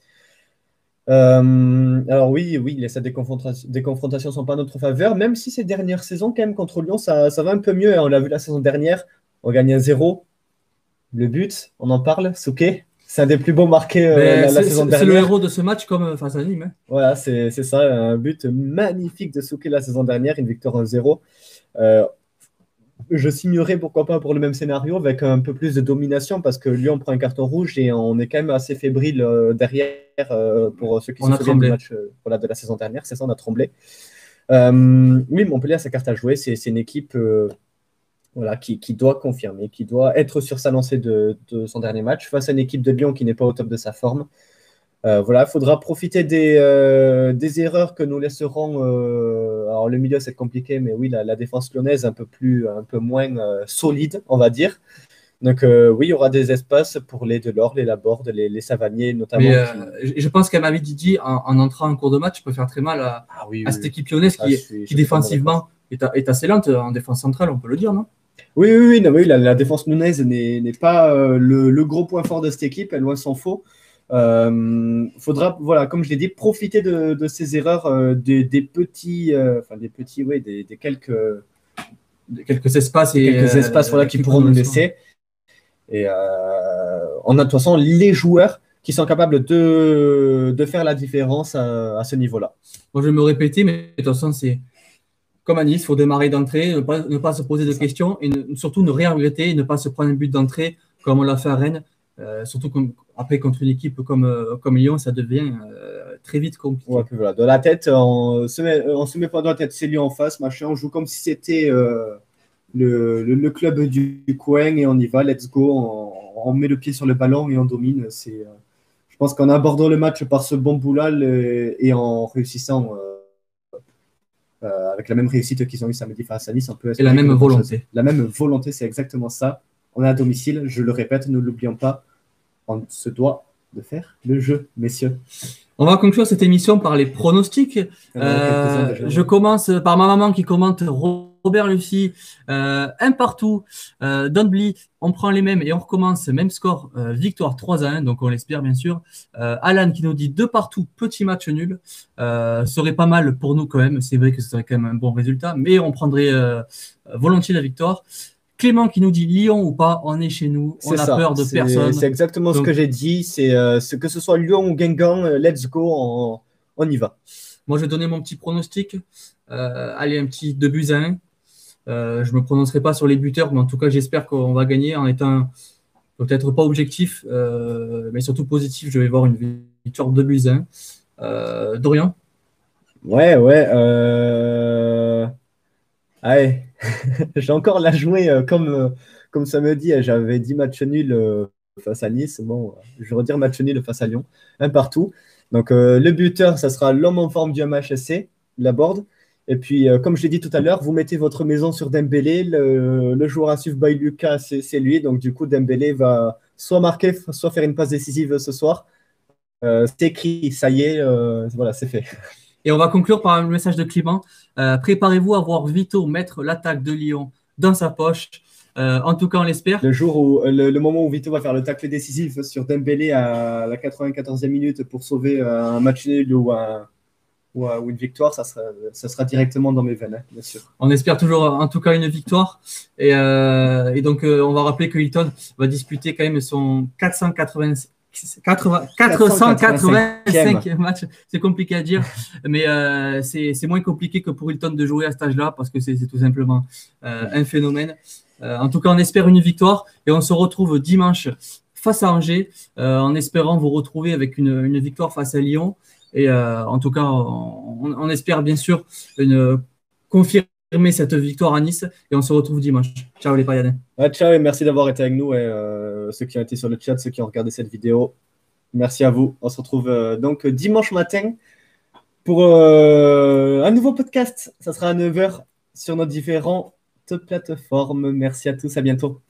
[SPEAKER 2] Euh, alors oui, oui, les des, confrontations, des confrontations sont pas en notre faveur, même si ces dernières saisons, quand même, contre Lyon, ça, ça va un peu mieux. Hein. On l'a vu la saison dernière, on gagne un 0. Le but, on en parle, Souquet. C'est un des plus beaux marqués euh, la, saison dernière.
[SPEAKER 1] C'est le héros de ce match comme euh, face à Nîmes. Hein.
[SPEAKER 2] Voilà, c'est ça, un but magnifique de Souquet la saison dernière, une victoire 1-0 je signerais pourquoi pas pour le même scénario avec un peu plus de domination parce que Lyon prend un carton rouge et on est quand même assez fébrile euh, derrière euh, pour ceux qui se souviennent du match euh, de la saison dernière. C'est ça, on a tremblé. oui, Montpellier a sa carte à jouer. C'est une équipe voilà, qui, doit confirmer, qui doit être sur sa lancée de, son dernier match face à une équipe de Lyon qui n'est pas au top de sa forme. Voilà, il faudra profiter des, des, erreurs que nous laisserons. alors, le milieu, c'est compliqué, mais oui, la, défense lyonnaise un peu, plus, un peu moins solide, on va dire. Donc oui, il y aura des espaces pour les Delors, les Laborde, les, les Savaniers notamment.
[SPEAKER 1] Je pense qu'Amami Didi, en, en, entrant en cours de match, peut faire très mal à, ah cette équipe lyonnaise qui, qui défensivement est, est, assez lente en défense centrale, on peut le dire, non?
[SPEAKER 2] Oui, oui, oui, non, oui la, défense Nunez n'est pas euh, le, gros point fort de cette équipe, elle loin s'en faut. Euh, faudra, voilà, comme je l'ai dit, profiter de, ces erreurs, euh, des, petits, euh, enfin des petits, oui, des, quelques,
[SPEAKER 1] quelques espaces et
[SPEAKER 2] quelques espaces voilà, qui pourront nous laisser. Et on a de toute façon les joueurs qui sont capables de, de faire la différence à, à ce niveau-là.
[SPEAKER 1] Moi, je vais me répéter, mais de toute façon, c'est comme à Nice, il faut démarrer d'entrée, ne pas, se poser de questions et surtout ne rien regretter et ne pas se prendre un but d'entrée comme on l'a fait à Rennes. Euh, surtout après contre une équipe comme, euh, comme Lyon, ça devient euh, très vite compliqué.
[SPEAKER 2] voilà. De la tête, on se met, on se met pas dans la tête, c'est Lyon en face, machin. On joue comme si c'était le, le, club du, coin et on y va, let's go. On, on, met le pied sur le ballon et on domine. C'est, je pense qu'en abordant le match par ce bon boulal et en réussissant avec la même réussite qu'ils ont eu samedi face à Nice. Un peu
[SPEAKER 1] et la même volonté.
[SPEAKER 2] La même volonté, c'est exactement ça. On est à domicile, je le répète, ne l'oublions pas, on se doit de faire le jeu, messieurs.
[SPEAKER 1] On va conclure cette émission par les pronostics. Euh, je commence par ma maman qui commente Robert Lucie, euh, un partout. Euh, on prend les mêmes et on recommence, même score, euh, victoire 3 à 1, donc on l'espère bien sûr. Alan qui nous dit deux partout, petit match nul. Serait pas mal pour nous quand même, c'est vrai que ce serait quand même un bon résultat, mais on prendrait volontiers la victoire. Clément qui nous dit Lyon ou pas, on est chez nous, on a peur de personne.
[SPEAKER 2] C'est exactement ce que j'ai dit, c'est que ce soit Lyon ou Guingamp, let's go, on, on, y va.
[SPEAKER 1] Moi je vais donner mon petit pronostic. allez, un petit 2 buts à 1. Euh, je ne me prononcerai pas sur les buteurs, mais en tout cas, j'espère qu'on va gagner en étant peut-être pas objectif, euh, mais surtout positif. Je vais voir une victoire de buts euh, Dorian?
[SPEAKER 2] Ouais, ouais. Euh... Allez, j'ai encore la jouer comme, comme ça me dit. J'avais dit match nul face à Nice. Bon, je vais redire match nul face à Lyon. Un partout. Donc, le buteur, ça sera l'homme en forme du MHSC, la board. Et puis, euh, comme je l'ai dit tout à l'heure, vous mettez votre maison sur Dembélé. Le, joueur à suivre by Lucas, c'est lui. Donc, du coup, Dembélé va soit marquer, soit faire une passe décisive ce soir. Euh, c'est écrit, ça y est, euh, voilà, c'est fait.
[SPEAKER 1] Et on va conclure par un message de Clément. Préparez-vous à voir Vito mettre l'attaque de Lyon dans sa poche. en tout cas, on l'espère.
[SPEAKER 2] Le jour où, le, moment où Vito va faire le tacle décisif sur Dembélé à la 94e minute pour sauver un match nul ou un, ou, une victoire, ça sera, ça sera directement dans mes veines, hein, bien sûr.
[SPEAKER 1] On espère toujours en tout cas une victoire. Et, euh, et donc, euh, on va rappeler que Hilton va disputer quand même son 480, 485 match. C'est compliqué à dire, mais euh, c'est moins compliqué que pour Hilton de jouer à cet âge-là parce que c'est tout simplement euh, un phénomène. Euh, en tout cas, on espère une victoire et on se retrouve dimanche face à Angers en espérant vous retrouver avec une, une victoire face à Lyon. Et euh, en tout cas, on, espère bien sûr une, confirmer cette victoire à Nice et on se retrouve dimanche. Ciao les Payadins.
[SPEAKER 2] ciao et merci d'avoir été avec nous et euh, ceux qui ont été sur le chat, ceux qui ont regardé cette vidéo. Merci à vous. On se retrouve euh, donc dimanche matin pour un nouveau podcast. Ça sera à 9h sur nos différentes plateformes. Merci à tous. À bientôt.